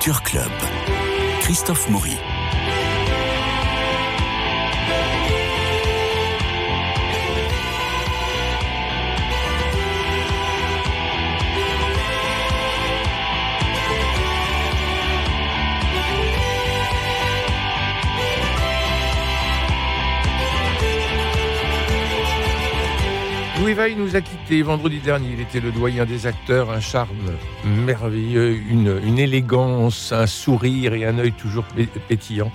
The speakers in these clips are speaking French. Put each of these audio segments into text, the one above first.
Culture Club. Christophe Maury. Louis nous a quittés vendredi dernier. Il était le doyen des acteurs, un charme merveilleux, une, élégance, un sourire et un œil toujours pé- pétillant.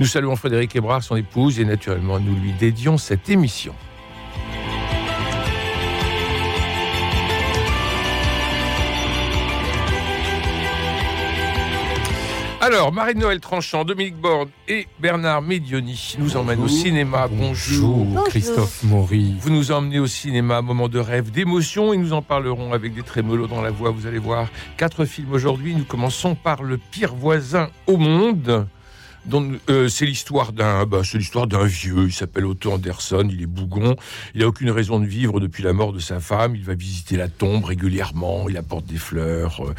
Nous saluons Frédéric Hébrard, son épouse, et naturellement, nous lui dédions cette émission. Alors, Marie-Noël Tranchant, Dominique Borde et Bernard Medioni nous emmènent au cinéma. Bonjour. Christophe Maury. Vous nous emmenez au cinéma, moment de rêve, d'émotion, et nous en parlerons avec des trémolos dans la voix. Vous allez voir quatre films aujourd'hui. Nous commençons par Le pire voisin au monde. Euh, c'est l'histoire d'un, bah, c'est l'histoire d'un vieux. Il s'appelle Otto Anderson. Il est bougon. Il n'a aucune raison de vivre depuis la mort de sa femme. Il va visiter la tombe régulièrement. Il apporte des fleurs. euh,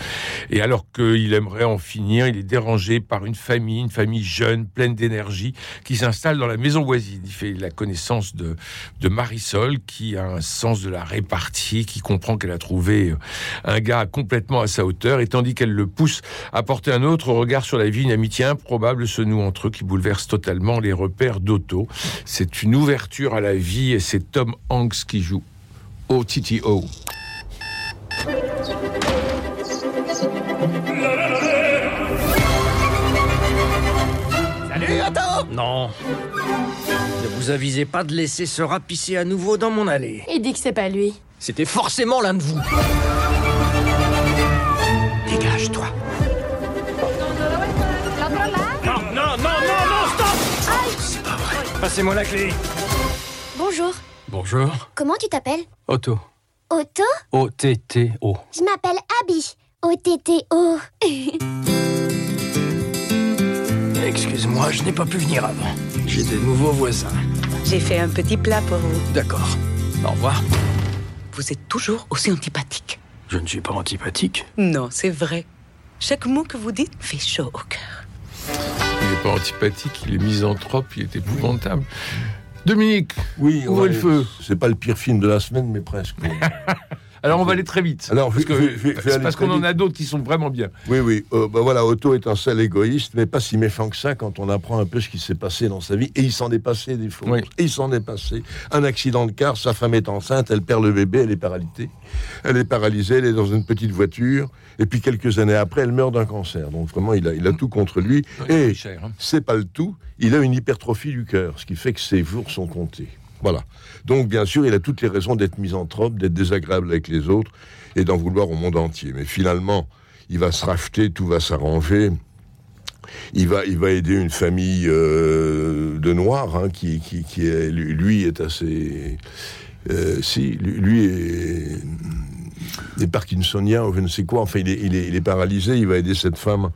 et alors qu'il aimerait en finir, il est dérangé par une famille, une famille jeune, pleine d'énergie, qui s'installe dans la maison voisine. Il fait la connaissance de, de Marisol, qui a un sens de la répartie, qui comprend qu'elle a trouvé un gars complètement à sa hauteur, et tandis qu'elle le pousse à porter un autre regard sur la vie, une amitié improbable se noue entre eux qui bouleverse totalement les repères d'Otto. C'est une ouverture à la vie, et c'est Tom Hanks qui joue OTTO. Salut Otto Non. Ne vous avisez pas de laisser se rapisser à nouveau dans mon allée. Il dit que c'est pas lui. C'était forcément l'un de vous. Passez-moi la clé. Bonjour, Bonjour. comment tu t'appelles Otto. Otto O-T-T-O. Je m'appelle Abby. O-T-T-O. Excuse-moi, je n'ai pas pu venir avant. J'ai des nouveaux voisins. J'ai fait un petit plat pour vous. D'accord. Au revoir. Vous êtes toujours aussi antipathique. Je ne suis pas antipathique. Non, c'est vrai. Chaque mot que vous dites fait chaud au cœur. Il n'est pas antipathique, il est misanthrope, il est épouvantable. Dominique, Oui, est le feu? C'est pas le pire film de la semaine, mais presque. alors on va aller très vite. Alors, parce qu'on en a d'autres qui sont vraiment bien. oui, oui. euh, bah voilà, Otto est un sale égoïste, mais pas si méchant que ça quand on apprend un peu ce qui s'est passé dans sa vie. Et il s'en est passé des choses. Oui. Et il s'en est passé. Un accident de car, sa femme est enceinte, elle perd le bébé, elle est paralysée. Elle est paralysée, elle est dans une petite voiture. Et puis quelques années après, elle meurt d'un cancer. Donc vraiment, il a, il a tout contre lui. Et hein. c'est pas le tout. Il a une hypertrophie du cœur, ce qui fait que ses jours sont comptés. Voilà. Donc, bien sûr, il a toutes les raisons d'être misanthrope, d'être désagréable avec les autres et d'en vouloir au monde entier. Mais finalement, il va se racheter, tout va s'arranger. Il va, il va aider une famille euh, de noirs hein, qui, qui, qui lui est assez. euh, si, lui, est, est parkinsonien ou je ne sais quoi. Enfin, il est, il est paralysé. Il va aider cette femme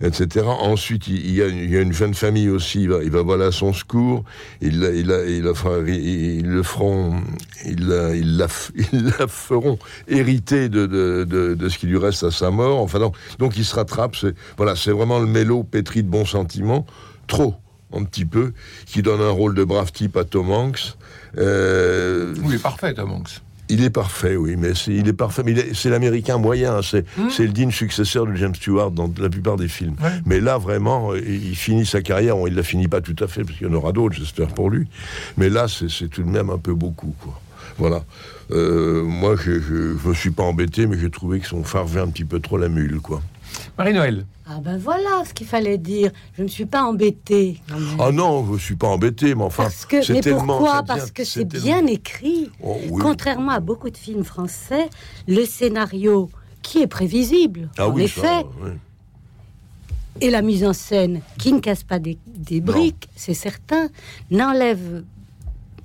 etc. Ensuite, il y, a, une jeune famille aussi, il va, il va son secours, il, il, ils le feront, ils la, feront hériter de, ce qui lui reste à sa mort. Enfin, donc, donc il se rattrape. Voilà, c'est vraiment le mélo pétri de bons sentiments, trop, un petit peu, qui donne un rôle de brave type à Tom Hanks. Euh, Oui, parfait, Tom Hanks. Il est parfait, oui, mais c'est, il est parfait. Mais c'est l'américain moyen, c'est, c'est le digne successeur de James Stewart dans la plupart des films. Ouais. Mais là, vraiment, il il finit sa carrière. Bon, il la finit pas tout à fait, parce qu'il y en aura d'autres, j'espère pour lui. Mais là, c'est, tout de même un peu beaucoup, quoi. Voilà. Euh, moi, je, je me suis pas embêté, mais j'ai trouvé que son phare un petit peu trop la mule, quoi. Marie-Noël. Ah ben voilà ce qu'il fallait dire. Je ne suis pas embêtée. Ah non, je suis pas embêté, mais enfin, Parce que, c'est mais tellement. ça pourquoi devient- Parce que c'est tellement- bien écrit. Oh, oui. Contrairement à beaucoup de films français, le scénario qui est prévisible, Ah en oui, effet, ça, oui. et la mise en scène qui ne casse pas des, des briques, c'est certain, n'enlève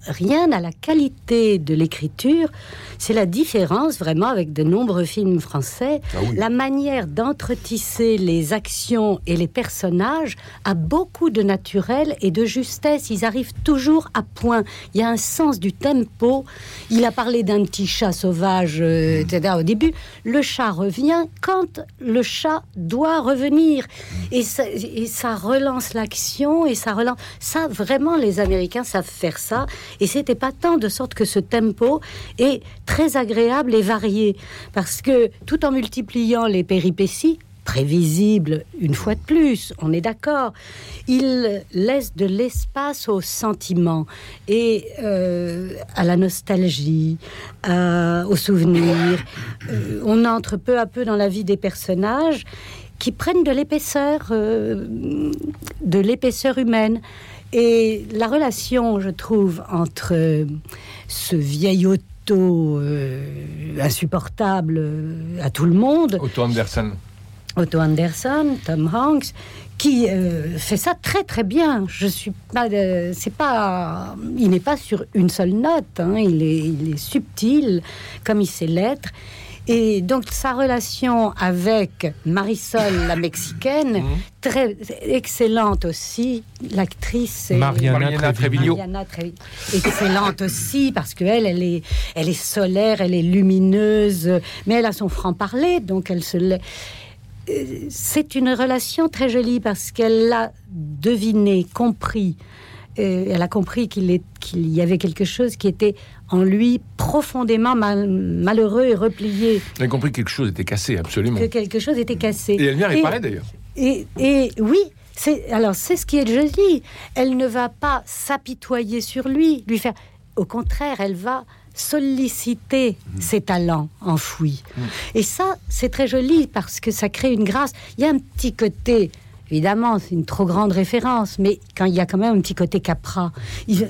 rien à la qualité de l'écriture, c'est la différence vraiment avec de nombreux films français. Ah oui. La manière d'entretisser les actions et les personnages a beaucoup de naturel et de justesse. Ils arrivent toujours à point. Il y a un sens du tempo. Il a parlé d'un petit chat sauvage, euh, etc. Au début, le chat revient quand le chat doit revenir. Et ça, et ça relance l'action et ça relance. Ça, vraiment, les Américains savent faire ça. Et c'était pas tant de sorte que ce tempo est très agréable et varié. Parce que tout en multipliant les péripéties, prévisibles une fois de plus, on est d'accord, il laisse de l'espace au sentiment et euh, à la nostalgie, aux souvenirs. Euh, on entre peu à peu dans la vie des personnages qui prennent de l'épaisseur, euh, de l'épaisseur humaine. Et la relation, je trouve, entre euh, ce vieil auto euh, insupportable euh, à tout le monde, Otto Anderson. Otto Anderson, Tom Hanks, qui euh, fait ça très très bien. Je suis pas, c'est pas, il n'est pas sur une seule note. hein. Il est, il est subtil, comme il sait l'être. Et donc sa relation avec Marisol, la mexicaine, très excellente aussi, l'actrice. est- Mariana, Mariana Treviño. Mariana Trevi- excellente aussi parce qu'elle, elle est, elle est solaire, elle est lumineuse, mais elle a son franc-parler, donc elle se l'est. Euh, C'est une relation très jolie parce qu'elle l'a deviné, compris. Euh, elle a compris qu'il y avait quelque chose qui était en lui profondément mal- malheureux et replié, J'ai compris que quelque chose était cassé, absolument. que quelque chose était cassé. Et elle vient réparer d'ailleurs. et, et oui, alors c'est ce qui est joli. Elle ne va pas s'apitoyer sur lui, lui faire. Au contraire, elle va solliciter ses talents enfouis. Et ça, c'est très joli parce que ça crée une grâce. Il y a un petit côté, évidemment, c'est une trop grande référence, mais quand il y a quand même un petit côté Capra, il-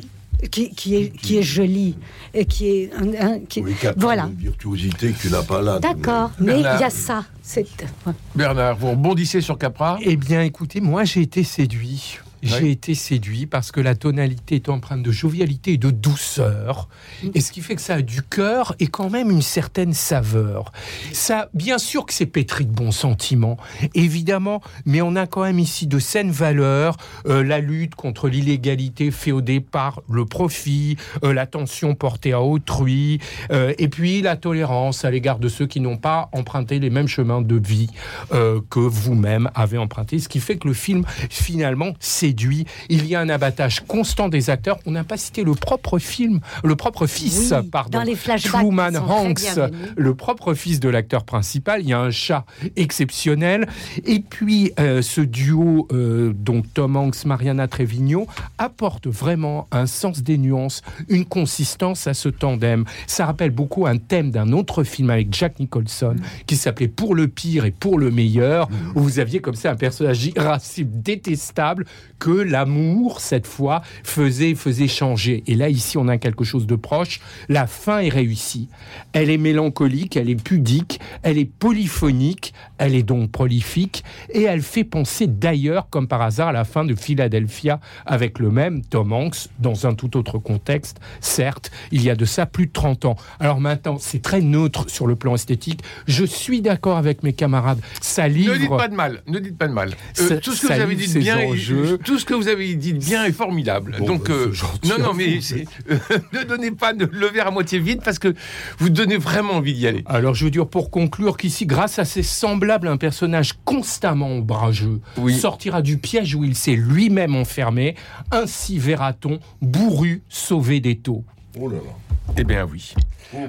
qui, qui est, qui est joli et qui est un- un- qui- Oui, Capra, voilà. Une virtuosité que tu n'as pas là. D'accord, mais il y Bernard. a ça. C'est Bernard, vous rebondissez sur Capra? Eh bien, écoutez, moi, j'ai été séduit. J'ai été séduit parce que la tonalité est empreinte de jovialité et de douceur. Et ce qui fait que ça a du cœur et quand même une certaine saveur. Ça, bien sûr que c'est pétri de bons sentiments, évidemment, mais on a quand même ici de saines valeurs. euh, la lutte contre l'illégalité féodée par le profit, euh, l'attention portée à autrui, euh, et puis la tolérance à l'égard de ceux qui n'ont pas emprunté les mêmes chemins de vie euh, que vous-même avez emprunté. Ce qui fait que le film, finalement, séduit. Il y a un abattage constant des acteurs. On n'a pas cité le propre film, le propre fils, Oui, pardon. dans les flashbacks Truman Hanks, le propre fils de l'acteur principal. Il y a un chat exceptionnel. Et puis, euh, ce duo, euh, donc Tom Hanks, Mariana Trevino, apporte vraiment un sens des nuances, une consistance à ce tandem. Ça rappelle beaucoup un thème d'un autre film avec Jack Nicholson qui s'appelait Pour le pire et pour le meilleur, où vous aviez comme ça un personnage irascible, détestable, que l'amour, cette fois, faisait, faisait changer. Et là, ici, on a quelque chose de proche. La fin est réussie. Elle est mélancolique, elle est pudique, elle est polyphonique, elle est donc prolifique, et elle fait penser d'ailleurs, comme par hasard, à la fin de Philadelphia, avec le même Tom Hanks, dans un tout autre contexte, certes, il y a de ça plus de 30 ans. Alors maintenant, c'est très neutre sur le plan esthétique. Je suis d'accord avec mes camarades. Ça livre... Ne dites pas de mal, ne dites pas de mal. Euh, tout ce que vous avez dit de bien, enjeux. Tout ce que vous avez dit de bien est formidable. Bon, Donc bah, euh, gentil non, non, à mais ne donnez pas de- le verre à moitié vide parce que vous donnez vraiment envie d'y aller. Alors, je veux dire, pour conclure, qu'ici, grâce à ses semblables, un personnage constamment ombrageux Oui. sortira du piège où il s'est lui-même enfermé. Ainsi verra-t-on, bourru, sauvé des taux. Oh là là. Eh bien oui.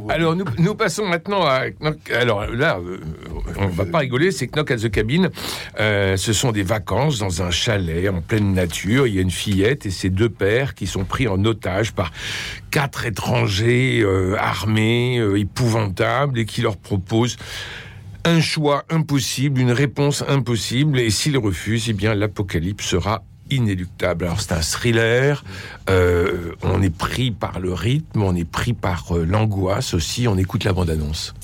Alors nous, passons maintenant à alors là euh, on va pas rigoler c'est Knock at the Cabin. Euh, ce sont des vacances dans un chalet en pleine nature. Il y a une fillette et ses deux pères qui sont pris en otage par quatre étrangers euh, armés épouvantables et qui leur proposent un choix impossible, une réponse impossible, et s'ils refusent, eh bien l'apocalypse sera inéluctable. Alors c'est un thriller, euh, on est pris par le rythme, on est pris par euh, l'angoisse aussi, on écoute la bande-annonce.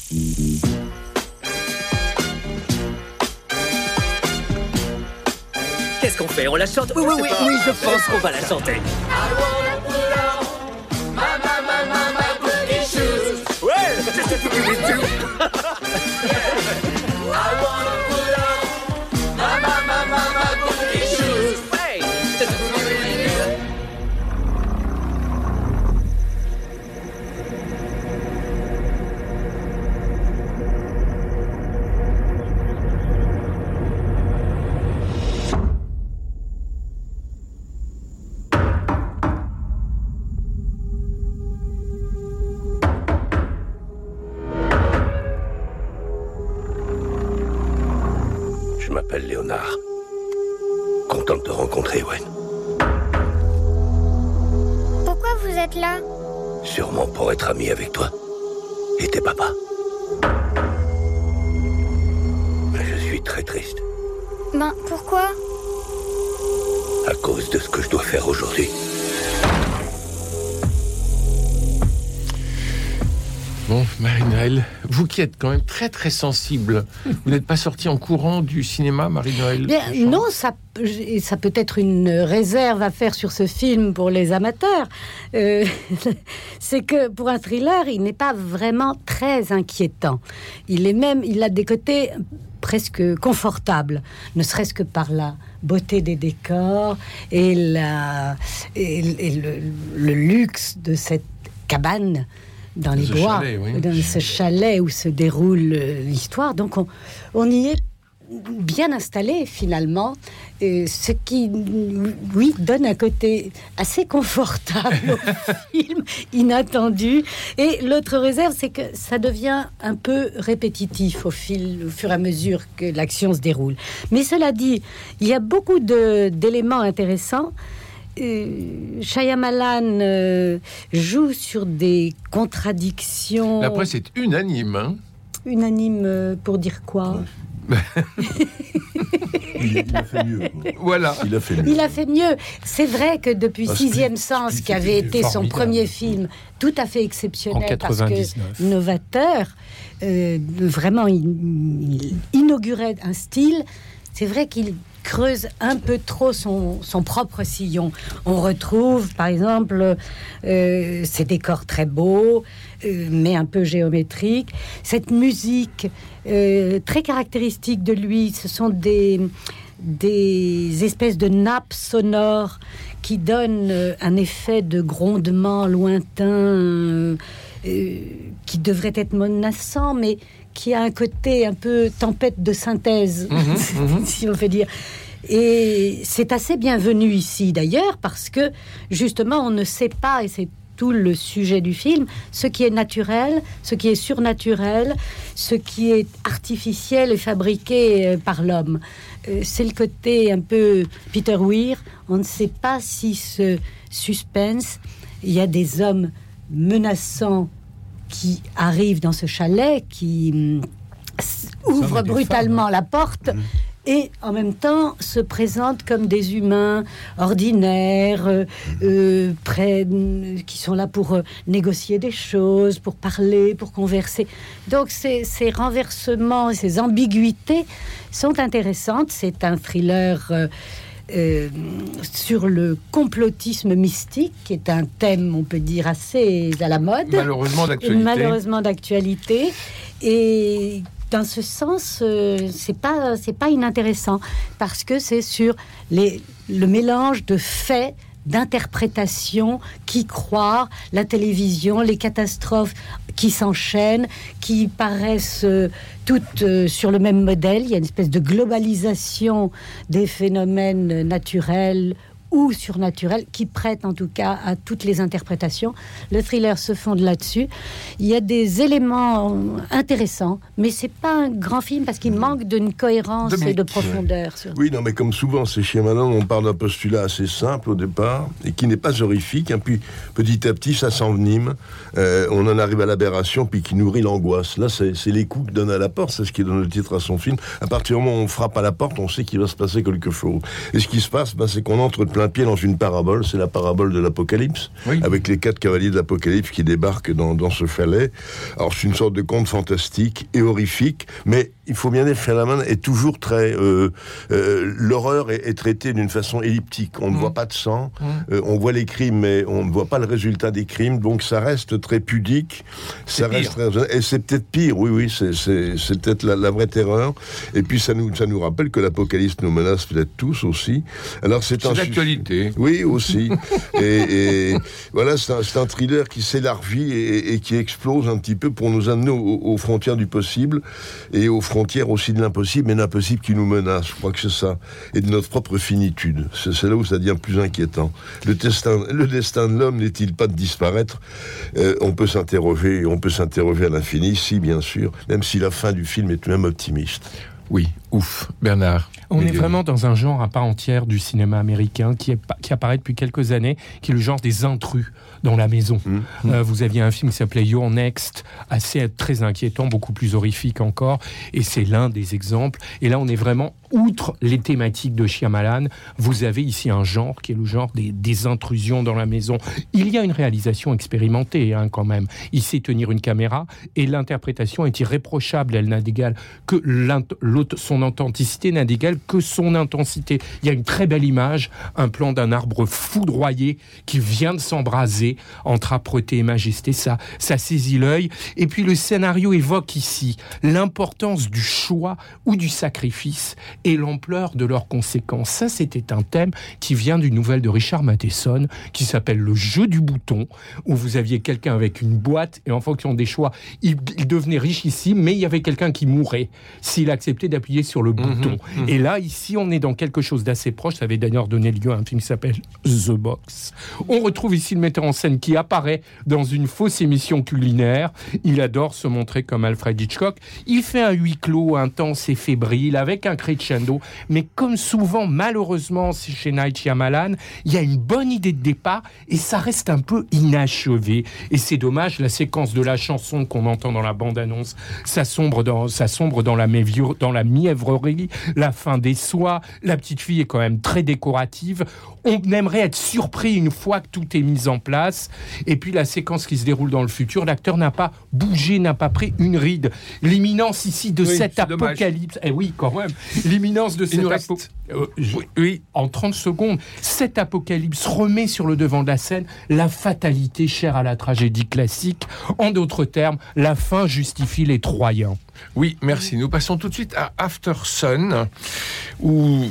Qu'est-ce qu'on fait? On la chante? Oui, oui, oui, oui, je pense qu'on va la chanter. Ouais, Ben, pourquoi? À cause de ce que je dois faire aujourd'hui. Vous qui êtes quand même très très sensible, vous n'êtes pas sorti en courant du cinéma, Marie-Noël non, ça, peut être une réserve à faire sur ce film pour les amateurs. Euh, c'est que pour un thriller, il n'est pas vraiment très inquiétant. Il est même, il a des côtés presque confortables, ne serait-ce que par la beauté des décors et, la, et, et le, le luxe de cette cabane dans les bois, chalet, oui. dans ce chalet où se déroule euh, l'histoire. Donc on, on y est bien installé finalement, et ce qui, oui, donne un côté assez confortable au film, inattendu. Et l'autre réserve, c'est que ça devient un peu répétitif au, fil, au fur et à mesure que l'action se déroule. Mais cela dit, il y a beaucoup d'éléments intéressants. Euh, Shyamalan euh, joue sur des contradictions La presse est unanime. hein. unanimes euh, pour dire quoi Il, il a fait mieux. quoi. Voilà. Il a fait mieux. Il a fait mieux. C'est vrai que depuis Parce Sixième que- Sens, qui avait été son premier film tout à fait exceptionnel, parce 99. que novateur, euh, vraiment il, il inaugurait un style. C'est vrai qu'il creuse un peu trop son, son propre sillon. On retrouve, par exemple, euh, ces décors très beaux, euh, mais un peu géométriques. Cette musique euh, très caractéristique de lui, ce sont des, des espèces de nappes sonores qui donnent un effet de grondement lointain qui devrait être menaçant, mais qui a un côté un peu tempête de synthèse, si on peut dire. Et c'est assez bienvenu ici d'ailleurs parce que justement on ne sait pas, et c'est tout le sujet du film, ce qui est naturel, ce qui est surnaturel, ce qui est artificiel et fabriqué euh, par l'homme. Euh, C'est le côté un peu Peter Weir. On ne sait pas si ce suspense, il y a des hommes menaçants qui arrivent dans ce chalet, qui hum, des brutalement la porte et en même temps se présentent comme des humains ordinaires, euh, euh, prêts, euh, qui sont là pour euh, négocier des choses, pour parler, pour converser. Donc ces, ces renversements, ces ambiguïtés sont intéressantes. C'est un thriller. Euh, sur le complotisme mystique, qui est un thème, on peut dire, assez à la mode Malheureusement d'actualité. malheureusement d'actualité et dans ce sens euh, c'est pas c'est pas inintéressant parce que c'est sur les le mélange de faits d'interprétation, qui croire, la télévision, les catastrophes qui s'enchaînent, qui paraissent euh, toutes euh, sur le même modèle. Il y a une espèce de globalisation des phénomènes naturels ou surnaturels qui prêtent en tout cas à toutes les interprétations. Le thriller se fonde là-dessus. Il y a des éléments intéressants, mais c'est pas un grand film parce qu'il manque d'une cohérence et de profondeur. sur- Oui, non, mais comme souvent, c'est chez Manon, on parle d'un postulat assez simple au départ et qui n'est pas horrifique. hein, puis petit à petit, ça s'envenime. Euh, on en arrive à l'aberration, puis qui nourrit l'angoisse. Là, c'est c'est les coups que donne à la porte, c'est ce qui donne le titre à son film. À partir du moment où on frappe à la porte, on sait qu'il va se passer quelque chose. Et ce qui se passe, ben, c'est qu'on entre de plein un pied dans une parabole, c'est la parabole de l'Apocalypse, Oui. avec les quatre cavaliers de l'Apocalypse qui débarquent dans, dans ce chalet. Alors c'est une sorte de conte fantastique et horrifique, mais il faut bien dire que Shyamalan est toujours très... euh, euh, L'horreur est, est traitée d'une façon elliptique. On ne Mm. voit pas de sang, Mm. euh, on voit les crimes, mais on ne voit pas le résultat des crimes, donc ça reste très pudique. Ça reste très... Et c'est peut-être pire, oui, oui, c'est- peut-être la, la vraie terreur. Et puis ça nous, ça nous rappelle que l'apocalypse nous menace peut-être tous aussi. Alors c'est C'est un... Oui, aussi. et, et voilà, c'est un, thriller qui s'élargit et, et qui explose un petit peu pour nous amener aux, aux frontières du possible et aux frontières aussi de l'impossible, mais l'impossible qui nous menace. Je crois que c'est ça. Et de notre propre finitude. C'est là où ça devient plus inquiétant. Le destin, le destin de l'homme n'est-il pas de disparaître? Euh, On peut s'interroger, on peut s'interroger à l'infini, si bien sûr, même si la fin du film est même optimiste. Oui, ouf. Bernard. On est vraiment dans un genre à part entière du cinéma américain qui, est, qui apparaît depuis quelques années, qui est le genre des intrus dans la maison. Mmh. Euh, vous aviez un film qui s'appelait Your Next, assez très inquiétant, beaucoup plus horrifique encore, et c'est l'un des exemples. Et là, on est vraiment outre les thématiques de Shyamalan. Vous avez ici un genre qui est le genre des, des intrusions dans la maison. Il y a une réalisation expérimentée hein, quand même. Il sait tenir une caméra et l'interprétation est irréprochable. Elle n'a d'égal que l'int- l'aut- son authenticité n'a d'égal que son intensité. Il y a une très belle image, un plan d'un arbre foudroyé qui vient de s'embraser entre âpreté et majesté. Ça, ça saisit l'œil. Et puis le scénario évoque ici l'importance du choix ou du sacrifice et l'ampleur de leurs conséquences. Ça, c'était un thème qui vient d'une nouvelle de Richard Matheson qui s'appelle Le jeu du bouton, où vous aviez quelqu'un avec une boîte et en fonction des choix, il, il devenait richissime, mais il y avait quelqu'un qui mourait s'il acceptait d'appuyer sur le bouton. mhm. Et là, ici, on est dans quelque chose d'assez proche. Ça avait d'ailleurs donné lieu à un film qui s'appelle The Box. On retrouve ici le metteur en scène qui apparaît dans une fausse émission culinaire. Il adore se montrer comme Alfred Hitchcock. Il fait un huis clos intense et fébrile avec un crescendo. Mais comme souvent, malheureusement, chez Night Shyamalan, il y a une bonne idée de départ et ça reste un peu inachevé. Et c'est dommage, la séquence de la chanson qu'on entend dans la bande-annonce, ça sombre dans, ça sombre dans la, dans la mièvrerie, la fin des soies. La petite fille est quand même très décorative. On aimerait être surpris une fois que tout est mis en place. Et puis la séquence qui se déroule dans le futur, l'acteur n'a pas bougé, n'a pas pris une ride. L'imminence ici de Oui, cet apocalypse. Eh oui, quand même. L'imminence de Euh, oui. en 30 secondes, cet apocalypse remet sur le devant de la scène la fatalité chère à la tragédie classique. En d'autres termes, la fin justifie les Troyens. Oui, merci. Nous passons tout de suite à After Sun, où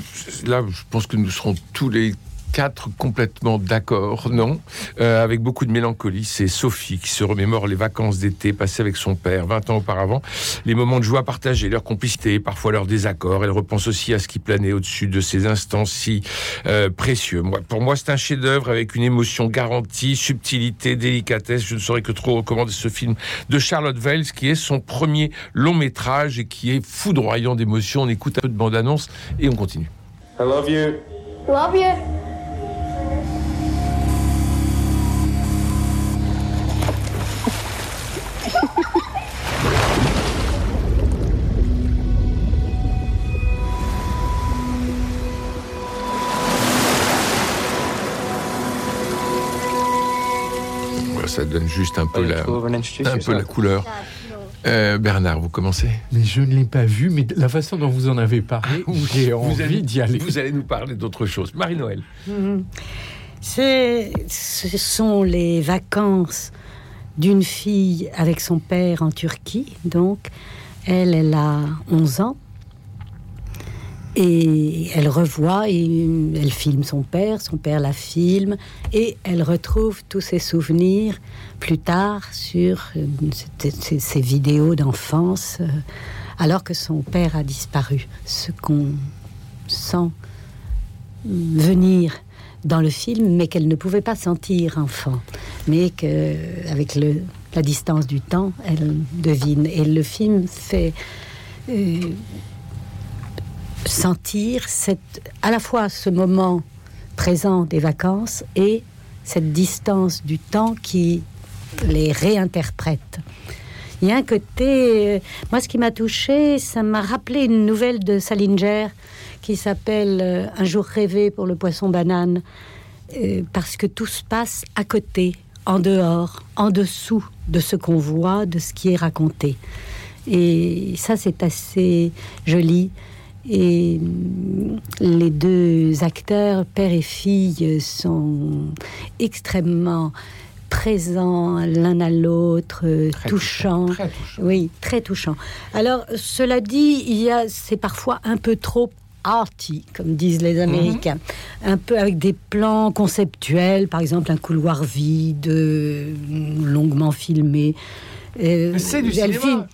là, je pense que nous serons tous les quatre complètement d'accord, non Euh, Avec beaucoup de mélancolie, c'est Sophie qui se remémore les vacances d'été passées avec son père 20 ans auparavant, les moments de joie partagés, leur complicité, parfois leur désaccord. Elle repense aussi à ce qui planait au-dessus de ces instants si euh, précieux. Moi, pour moi, c'est un chef-d'œuvre avec une émotion garantie, subtilité, délicatesse. Je ne saurais que trop recommander ce film de Charlotte Wells, qui est son premier long métrage et qui est foudroyant d'émotion. On écoute un peu de bande-annonce et on continue. I love you. Love you. Ça donne juste un peu la, un peu couleur. Euh, Bernard, vous commencez Mais je ne l'ai pas vu, mais la façon dont vous en avez parlé, j'ai envie allez, d'y aller. vous allez nous parler d'autre chose. Marie-Noël. Mhm. C'est- Ce sont les vacances d'une fille avec son père en Turquie. Donc, elle, elle a 11 ans. Et elle revoit et elle filme son père, son père la filme, et elle retrouve tous ses souvenirs plus tard sur euh, ces- vidéos d'enfance, euh, alors que son père a disparu. Ce qu'on sent venir dans le film, mais qu'elle ne pouvait pas sentir enfant, mais que avec le, la distance du temps, elle devine. Et le film fait euh, sentir cette, à la fois ce moment présent des vacances et cette distance du temps qui les réinterprète. Il y a un côté. euh, moi, ce qui m'a touché, ça m'a rappelé une nouvelle de Salinger qui s'appelle euh, Un jour rêvé pour le poisson banane, euh, parce que tout se passe à côté, en dehors, en dessous de ce qu'on voit, de ce qui est raconté. Et ça, c'est assez joli. Et hum, les deux acteurs, père et fille, sont extrêmement présents l'un à l'autre, euh, touchants. Touchant. Oui, très touchant. Alors, cela dit, il y a, c'est parfois un peu trop arty, comme disent les Américains, un peu avec des plans conceptuels, par exemple un couloir vide, euh, longuement filmé. Euh, c'est du cinéma.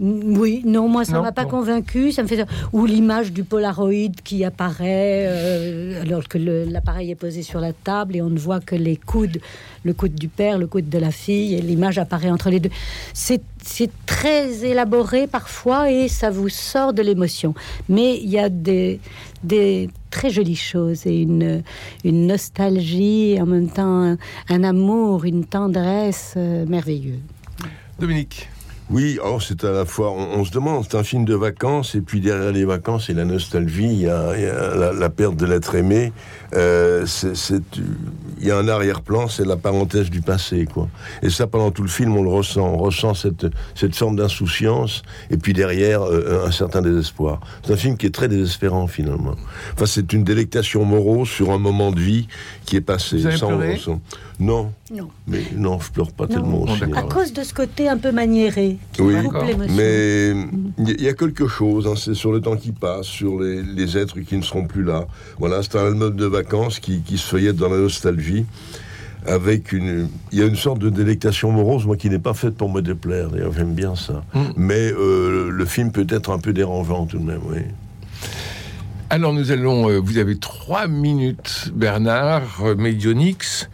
Oui, non, moi ça m'a pas convaincu. Ça me fait ou l'image du Polaroid qui apparaît euh, alors que l'appareil est posé sur la table et on ne voit que les coudes, le coude du père, le coude de la fille et l'image apparaît entre les deux. C'est très élaboré parfois et ça vous sort de l'émotion. Mais il y a des des très jolies choses et une une nostalgie et en même temps un, un amour, une tendresse euh, merveilleux. Dominique. Oui, alors c'est à la fois, on, on se demande, c'est un film de vacances, et puis derrière les vacances et la nostalgie, il y a, il y a la, la perte de l'être aimé. Euh, c'est- il y a un arrière-plan, c'est la parenthèse du passé, quoi. Et ça, pendant tout le film, on le ressent, on ressent cette, cette forme d'insouciance, et puis derrière, euh, un certain désespoir. C'est un film qui est très désespérant, finalement. Enfin, c'est une délectation morose sur un moment de vie qui est passé. Vous avez Ça, on pleuré? ressent. Non, Non. mais non, je pleure pas Non. tellement au Bon, cinéma. À cause de ce côté un peu maniéré qui Oui. Mais il y a quelque chose, hein, c'est sur le temps qui passe, sur les, les êtres qui ne seront plus là. Voilà, c'est un album de vacances qui, qui se feuillette dans la nostalgie. Avec une, il y a une sorte de délectation morose, moi qui n'est pas faite pour me déplaire. D'ailleurs, j'aime bien ça. Mm. Mais euh, le film peut être un peu dérangeant tout de même. Oui. Alors nous allons, euh, vous avez trois minutes, Bernard euh, Médionix,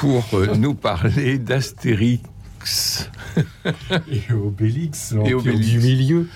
pour euh, nous parler d'Astérix. Et Obélix, Et Obélix. du milieu.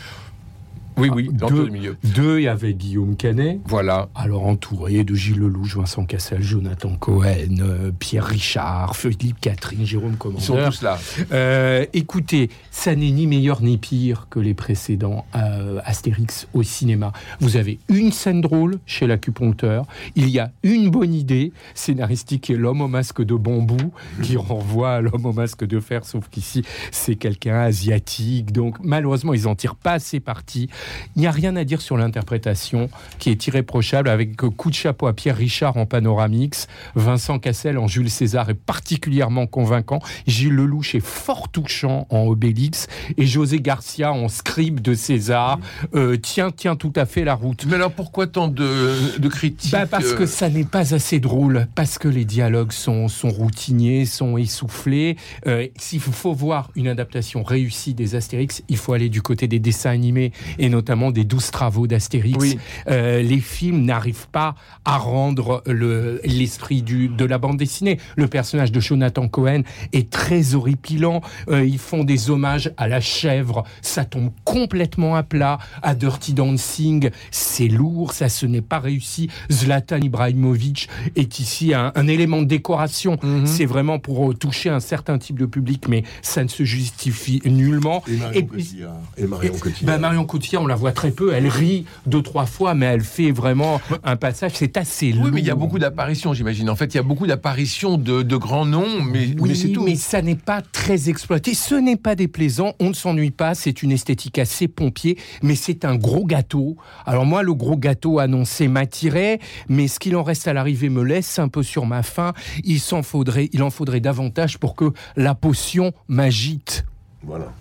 Oui, oui, Ah, dans deux. milieu. Deux, il y avait Guillaume Canet. Voilà. Alors entouré de Gilles Lelouch, Vincent Cassel, Jonathan Cohen, euh, Pierre Richard, Philippe Catherine, Jérôme Ils sont Commandeur. tous là. Euh, écoutez, ça n'est ni meilleur ni pire que les précédents euh, Astérix au cinéma. Vous avez une scène drôle chez l'acupuncteur, il y a une bonne idée scénaristique qui est l'homme au masque de bambou, qui renvoie à l'homme au masque de fer, sauf qu'ici c'est quelqu'un asiatique. Donc malheureusement, ils en tirent pas assez parti. Il n'y a rien à dire sur l'interprétation qui est irréprochable avec coup de chapeau à Pierre Richard en panoramix, Vincent Cassel en Jules César est particulièrement convaincant, Gilles Lelouch est fort touchant en Obélix et José Garcia en scribe de César euh, tient, tient tout à fait la route. Mais alors pourquoi tant de, de critiques Bah, parce que euh, ça n'est pas assez drôle, parce que les dialogues sont, sont routiniers, sont essoufflés. Euh, S'il faut voir une adaptation réussie des Astérix, il faut aller du côté des dessins animés et notamment des douze travaux d'Astérix. Oui. Euh, les films n'arrivent pas à rendre le- l'esprit du de la bande dessinée. Le personnage de Jonathan Cohen est très horripilant. Euh, ils font des hommages à la chèvre, ça tombe complètement à plat. À Dirty Dancing, c'est lourd, ça ce n'est pas réussi. Zlatan Ibrahimovic est ici un, un élément de décoration. Mhm. C'est vraiment pour euh, toucher un certain type de public, mais ça ne se justifie nullement. Et Marion Et Cotillard. Et Marion bah, Cotillard. Marion Cotillard, on la voit très peu. Elle rit deux, trois fois, mais elle fait vraiment un passage. C'est assez lourd. Oui, mais il y a beaucoup d'apparitions, j'imagine. En fait, il y a beaucoup d'apparitions de, de grands noms, mais, Oui, mais c'est tout. mais ça n'est pas très exploité. Ce n'est pas déplaisant. On ne s'ennuie pas. C'est une esthétique assez pompier, mais c'est un gros gâteau. Alors moi, le gros gâteau annoncé m'attirait, mais ce qu'il en reste à l'arrivée me laisse un peu sur ma faim. Il s'en faudrait, il en faudrait davantage pour que la potion m'agite. Voilà.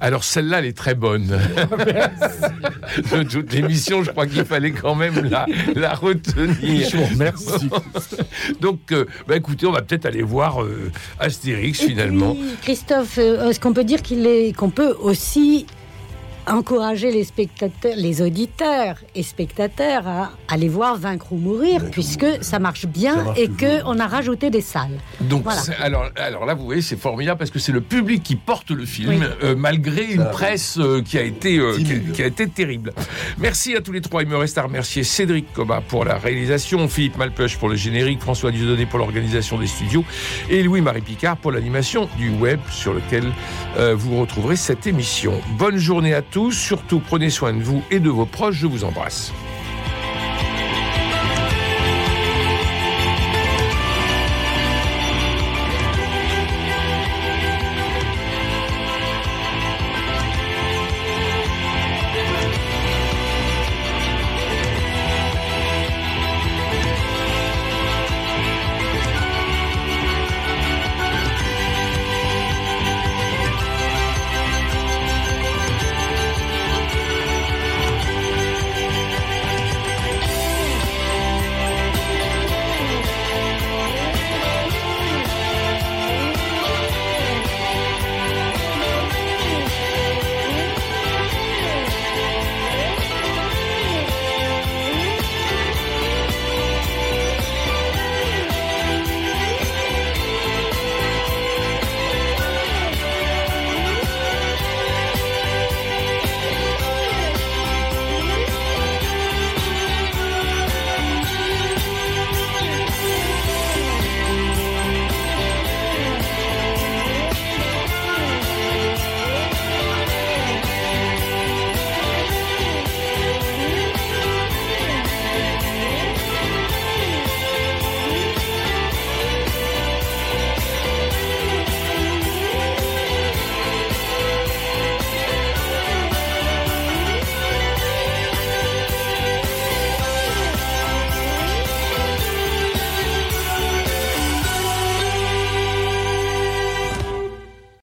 Alors celle-là, elle est très bonne. de toute l'émission, je crois qu'il fallait quand même la, la retenir. Je vous remercie. Donc, euh, bah, écoutez, on va peut-être aller voir euh, Astérix finalement. Oui, Christophe, euh, est-ce qu'on peut dire qu'il est, qu'on peut aussi encourager les spectateurs, les auditeurs et spectateurs à aller voir Vaincre ou mourir, puisque ça marche bien Ça marche et qu'on a rajouté des salles. Donc, Voilà. alors, alors là, vous voyez, c'est formidable parce que c'est le public qui porte le film, Oui. euh, malgré une presse euh, qui, a été, euh, qui, Timide. qui a été terrible. Merci à tous les trois. Il me reste à remercier Cédric Coba pour la réalisation, Philippe Malpeuch pour le générique, François Dieudonné pour l'organisation des studios et Louis-Marie Picard pour l'animation du web sur lequel euh, vous retrouverez cette émission. Bonne journée à Surtout, prenez soin de vous et de vos proches. Je vous embrasse.